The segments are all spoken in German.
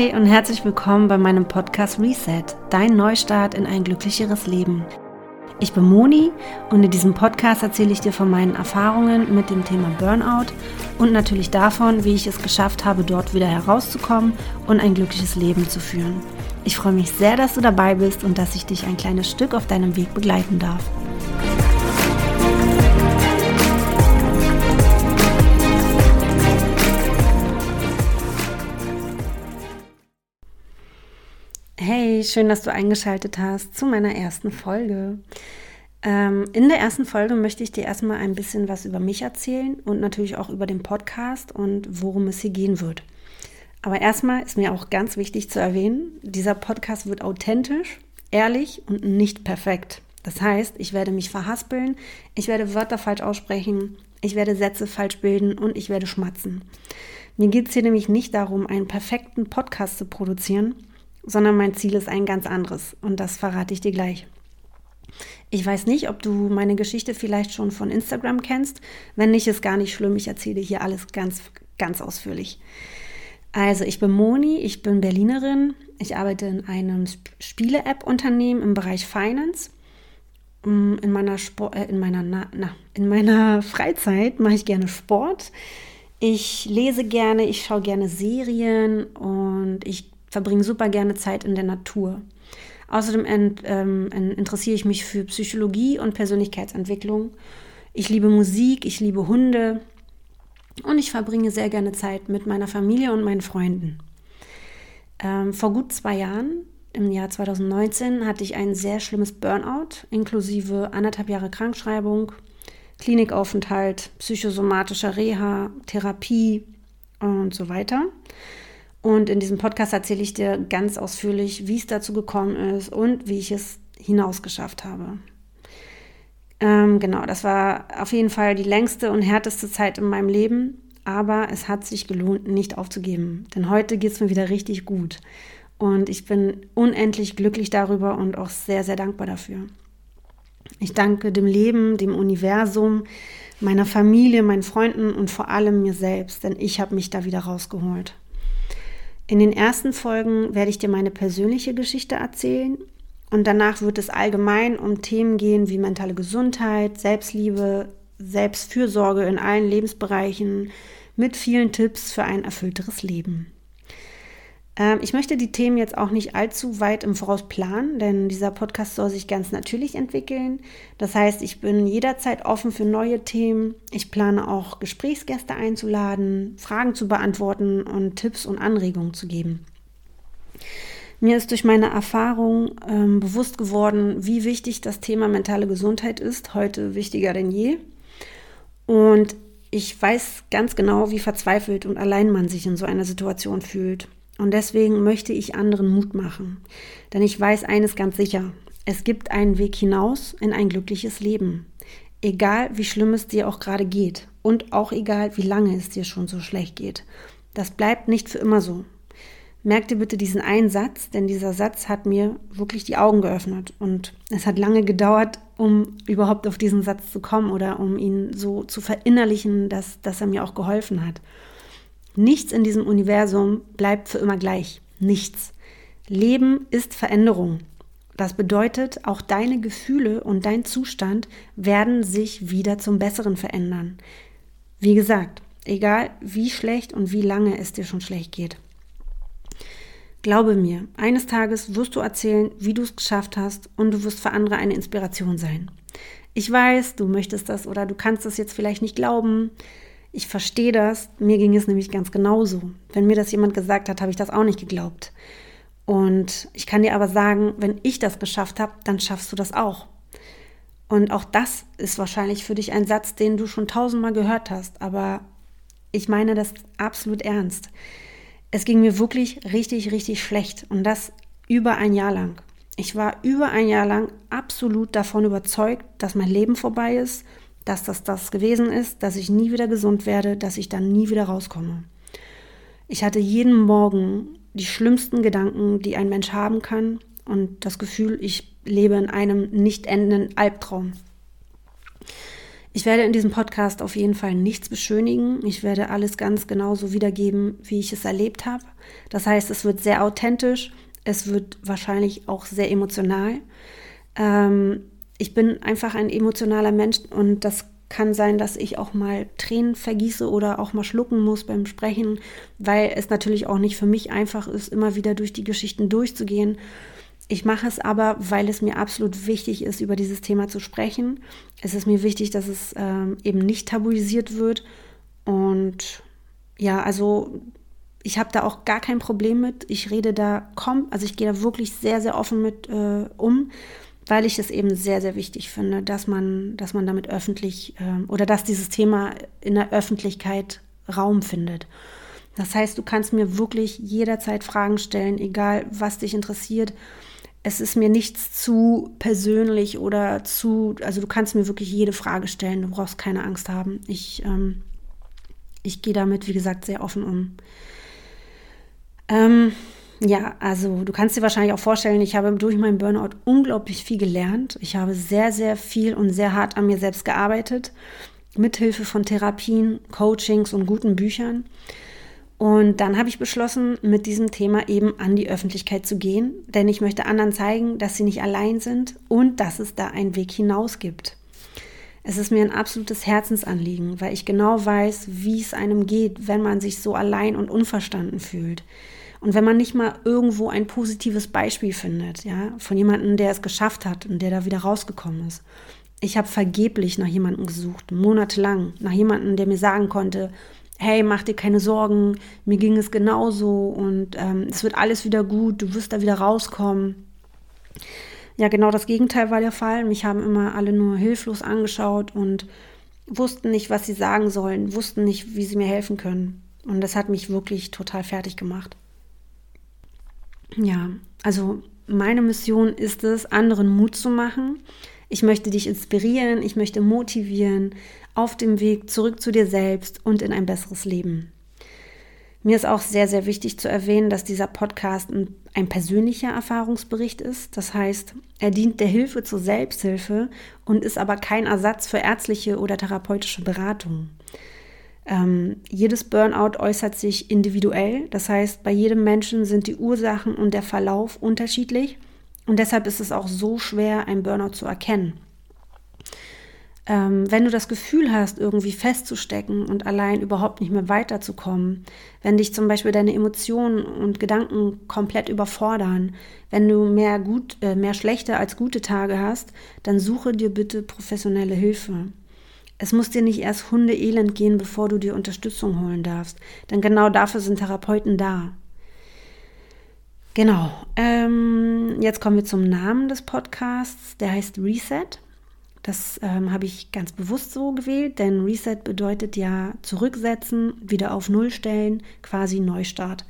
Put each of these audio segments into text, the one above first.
Hi und herzlich willkommen bei meinem Podcast Reset, dein Neustart in ein glücklicheres Leben. Ich bin Moni und in diesem Podcast erzähle ich dir von meinen Erfahrungen mit dem Thema Burnout und natürlich davon, wie ich es geschafft habe, dort wieder herauszukommen und ein glückliches Leben zu führen. Ich freue mich sehr, dass du dabei bist und dass ich dich ein kleines Stück auf deinem Weg begleiten darf. Schön, dass du eingeschaltet hast zu meiner ersten Folge. Ähm, in der ersten Folge möchte ich dir erstmal ein bisschen was über mich erzählen und natürlich auch über den Podcast und worum es hier gehen wird. Aber erstmal ist mir auch ganz wichtig zu erwähnen, dieser Podcast wird authentisch, ehrlich und nicht perfekt. Das heißt, ich werde mich verhaspeln, ich werde Wörter falsch aussprechen, ich werde Sätze falsch bilden und ich werde schmatzen. Mir geht es hier nämlich nicht darum, einen perfekten Podcast zu produzieren, sondern mein Ziel ist ein ganz anderes und das verrate ich dir gleich. Ich weiß nicht, ob du meine Geschichte vielleicht schon von Instagram kennst. Wenn nicht, ist gar nicht schlimm. Ich erzähle hier alles ganz, ganz ausführlich. Also, ich bin Moni, ich bin Berlinerin. Ich arbeite in einem Spiele-App-Unternehmen im Bereich Finance. Mm, in meiner, Sport, äh, in, meiner, na, na, in meiner Freizeit mache ich gerne Sport. Ich lese gerne, ich schaue gerne Serien und ich verbringe super gerne Zeit in der Natur. Außerdem ent, ähm, interessiere ich mich für Psychologie und Persönlichkeitsentwicklung. Ich liebe Musik, ich liebe Hunde und ich verbringe sehr gerne Zeit mit meiner Familie und meinen Freunden. Ähm, vor gut zwei Jahren, im Jahr 2019, hatte ich ein sehr schlimmes Burnout, inklusive anderthalb Jahre Krankschreibung, Klinikaufenthalt, psychosomatischer Reha, Therapie und so weiter. Und in diesem Podcast erzähle ich dir ganz ausführlich, wie es dazu gekommen ist und wie ich es hinausgeschafft habe. Ähm, genau, das war auf jeden Fall die längste und härteste Zeit in meinem Leben, aber es hat sich gelohnt, nicht aufzugeben. Denn heute geht es mir wieder richtig gut. Und ich bin unendlich glücklich darüber und auch sehr, sehr dankbar dafür. Ich danke dem Leben, dem Universum, meiner Familie, meinen Freunden und vor allem mir selbst, denn ich habe mich da wieder rausgeholt. In den ersten Folgen werde ich dir meine persönliche Geschichte erzählen und danach wird es allgemein um Themen gehen wie mentale Gesundheit, Selbstliebe, Selbstfürsorge in allen Lebensbereichen mit vielen Tipps für ein erfüllteres Leben. Ähm, ich möchte die Themen jetzt auch nicht allzu weit im Voraus planen, denn dieser Podcast soll sich ganz natürlich entwickeln. Das heißt, ich bin jederzeit offen für neue Themen. Ich plane auch Gesprächsgäste einzuladen, Fragen zu beantworten und Tipps und Anregungen zu geben. Mir ist durch meine Erfahrung ähm, bewusst geworden, wie wichtig das Thema mentale Gesundheit ist, heute wichtiger denn je. Und ich weiß ganz genau, wie verzweifelt und allein man sich in so einer Situation fühlt. Und deswegen möchte ich anderen Mut machen. Denn ich weiß eines ganz sicher. Es gibt einen Weg hinaus in ein glückliches Leben. Egal wie schlimm es dir auch gerade geht. Und auch egal wie lange es dir schon so schlecht geht. Das bleibt nicht für immer so. Merk dir bitte diesen einen Satz, denn dieser Satz hat mir wirklich die Augen geöffnet. Und es hat lange gedauert, um überhaupt auf diesen Satz zu kommen oder um ihn so zu verinnerlichen, dass, dass er mir auch geholfen hat. Nichts in diesem Universum bleibt für immer gleich. Nichts. Leben ist Veränderung. Das bedeutet, auch deine Gefühle und dein Zustand werden sich wieder zum Besseren verändern. Wie gesagt, egal wie schlecht und wie lange es dir schon schlecht geht. Glaube mir, eines Tages wirst du erzählen, wie du es geschafft hast und du wirst für andere eine Inspiration sein. Ich weiß, du möchtest das oder du kannst das jetzt vielleicht nicht glauben, ich verstehe das. Mir ging es nämlich ganz genauso. Wenn mir das jemand gesagt hat, habe ich das auch nicht geglaubt. Und ich kann dir aber sagen, wenn ich das geschafft habe, dann schaffst du das auch. Und auch das ist wahrscheinlich für dich ein Satz, den du schon tausendmal gehört hast. Aber ich meine das absolut ernst. Es ging mir wirklich richtig, richtig schlecht. Und das über ein Jahr lang. Ich war über ein Jahr lang absolut davon überzeugt, dass mein Leben vorbei ist dass das das gewesen ist, dass ich nie wieder gesund werde, dass ich dann nie wieder rauskomme. Ich hatte jeden Morgen die schlimmsten Gedanken, die ein Mensch haben kann und das Gefühl, ich lebe in einem nicht endenden Albtraum. Ich werde in diesem Podcast auf jeden Fall nichts beschönigen. Ich werde alles ganz genauso wiedergeben, wie ich es erlebt habe. Das heißt, es wird sehr authentisch. Es wird wahrscheinlich auch sehr emotional. Ähm, ich bin einfach ein emotionaler Mensch und das kann sein, dass ich auch mal Tränen vergieße oder auch mal schlucken muss beim Sprechen, weil es natürlich auch nicht für mich einfach ist, immer wieder durch die Geschichten durchzugehen. Ich mache es aber, weil es mir absolut wichtig ist, über dieses Thema zu sprechen. Es ist mir wichtig, dass es ähm, eben nicht tabuisiert wird. Und ja, also ich habe da auch gar kein Problem mit. Ich rede da, komm, also ich gehe da wirklich sehr, sehr offen mit äh, um, weil ich es eben sehr, sehr wichtig finde, dass man, dass man damit öffentlich äh, oder dass dieses Thema in der Öffentlichkeit Raum findet. Das heißt, du kannst mir wirklich jederzeit Fragen stellen, egal was dich interessiert es ist mir nichts zu persönlich oder zu, also du kannst mir wirklich jede Frage stellen, du brauchst keine Angst haben. Ich, ähm, ich gehe damit, wie gesagt, sehr offen um. Ähm, ja, also du kannst dir wahrscheinlich auch vorstellen, ich habe durch meinen Burnout unglaublich viel gelernt. Ich habe sehr, sehr viel und sehr hart an mir selbst gearbeitet, mithilfe von Therapien, Coachings und guten Büchern. Und dann habe ich beschlossen, mit diesem Thema eben an die Öffentlichkeit zu gehen, denn ich möchte anderen zeigen, dass sie nicht allein sind und dass es da einen Weg hinaus gibt. Es ist mir ein absolutes Herzensanliegen, weil ich genau weiß, wie es einem geht, wenn man sich so allein und unverstanden fühlt. Und wenn man nicht mal irgendwo ein positives Beispiel findet, ja, von jemandem, der es geschafft hat und der da wieder rausgekommen ist. Ich habe vergeblich nach jemandem gesucht, monatelang, nach jemandem, der mir sagen konnte, hey, mach dir keine Sorgen, mir ging es genauso und ähm, es wird alles wieder gut, du wirst da wieder rauskommen. Ja, genau das Gegenteil war der Fall. Mich haben immer alle nur hilflos angeschaut und wussten nicht, was sie sagen sollen, wussten nicht, wie sie mir helfen können. Und das hat mich wirklich total fertig gemacht. Ja, also meine Mission ist es, anderen Mut zu machen. Ich möchte dich inspirieren, ich möchte motivieren, auf dem Weg zurück zu dir selbst und in ein besseres Leben. Mir ist auch sehr, sehr wichtig zu erwähnen, dass dieser Podcast ein, ein, persönlicher Erfahrungsbericht ist. Das heißt, er dient der Hilfe zur Selbsthilfe und ist aber kein Ersatz für ärztliche oder therapeutische Beratung. Ähm, jedes Burnout äußert sich individuell. Das heißt, bei jedem Menschen sind die Ursachen und der Verlauf unterschiedlich. Und deshalb ist es auch so schwer, ein Burnout zu erkennen. Ähm, wenn du das Gefühl hast, irgendwie festzustecken und allein überhaupt nicht mehr weiterzukommen, wenn dich zum Beispiel deine Emotionen und Gedanken komplett überfordern, wenn du mehr, gut, äh, mehr schlechte als gute Tage hast, dann suche dir bitte professionelle Hilfe. Es muss dir nicht erst Hundeelend gehen, bevor du dir Unterstützung holen darfst, denn genau dafür sind Therapeuten da. Genau. Ähm, jetzt kommen wir zum Namen des Podcasts. Der heißt Reset. Das ähm, habe ich ganz bewusst so gewählt, denn Reset bedeutet ja zurücksetzen, wieder auf Null stellen, quasi Neustart.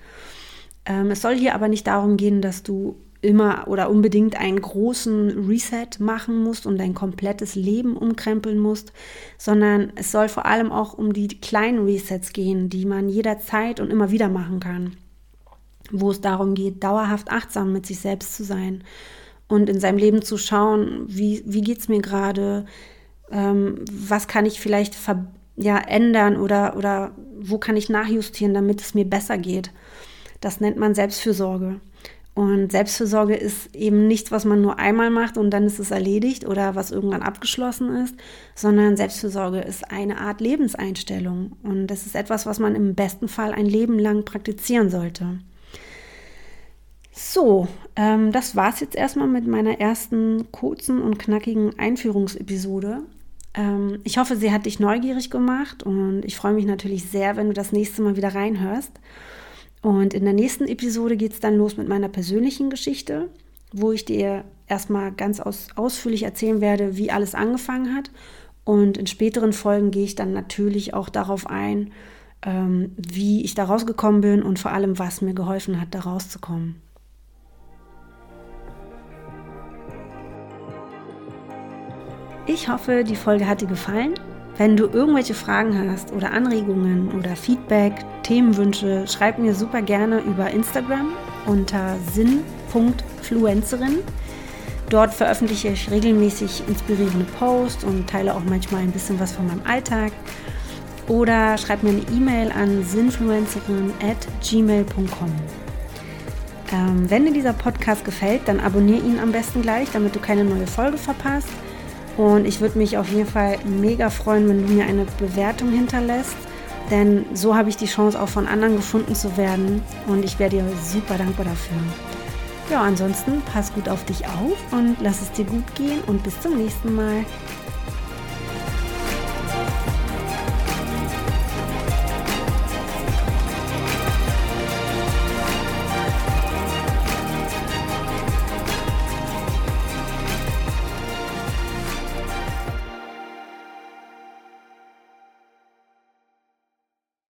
Ähm, es soll hier aber nicht darum gehen, dass du immer oder unbedingt einen großen Reset machen musst und dein komplettes Leben umkrempeln musst, sondern es soll vor allem auch um die kleinen Resets gehen, die man jederzeit und immer wieder machen kann, wo es darum geht, dauerhaft achtsam mit sich selbst zu sein und in seinem Leben zu schauen, wie, wie geht es mir gerade, ähm, was kann ich vielleicht ja, ändern oder, oder wo kann ich nachjustieren, damit es mir besser geht. Das nennt man Selbstfürsorge. Und Selbstfürsorge ist eben nichts, was man nur einmal macht und dann ist es erledigt oder was irgendwann abgeschlossen ist, sondern Selbstfürsorge ist eine Art Lebenseinstellung. Und das ist etwas, was man im besten Fall ein Leben lang praktizieren sollte. So, ähm, das war es jetzt erstmal mit meiner ersten kurzen und knackigen Einführungsepisode. Ähm, ich hoffe, sie hat dich neugierig gemacht und ich freue mich natürlich sehr, wenn du das nächste Mal wieder reinhörst. Und in der nächsten Episode geht es dann los mit meiner persönlichen Geschichte, wo ich dir erstmal ganz aus, ausführlich erzählen werde, wie alles angefangen hat. Und in späteren Folgen gehe ich dann natürlich auch darauf ein, ähm, wie ich da rausgekommen bin und vor allem, was mir geholfen hat, da rauszukommen. Ich hoffe, die Folge hat dir gefallen. Wenn du irgendwelche Fragen hast oder Anregungen oder Feedback, Themenwünsche, schreib mir super gerne über Instagram unter sinn.fluencerin Dort veröffentliche ich regelmäßig inspirierende Posts und teile auch manchmal ein bisschen was von meinem Alltag. Oder schreib mir eine E-Mail an sinfluencerin at gmail.com. Ähm, wenn dir dieser Podcast gefällt, dann abonniere ihn am besten gleich, damit du keine neue Folge verpasst. Und ich würde mich auf jeden Fall mega freuen, wenn du mir eine Bewertung hinterlässt. Denn so habe ich die Chance, auch von anderen gefunden zu werden. Und ich wäre dir super dankbar dafür. Ja, ansonsten pass gut auf dich auf und lass es dir gut gehen und bis zum nächsten Mal.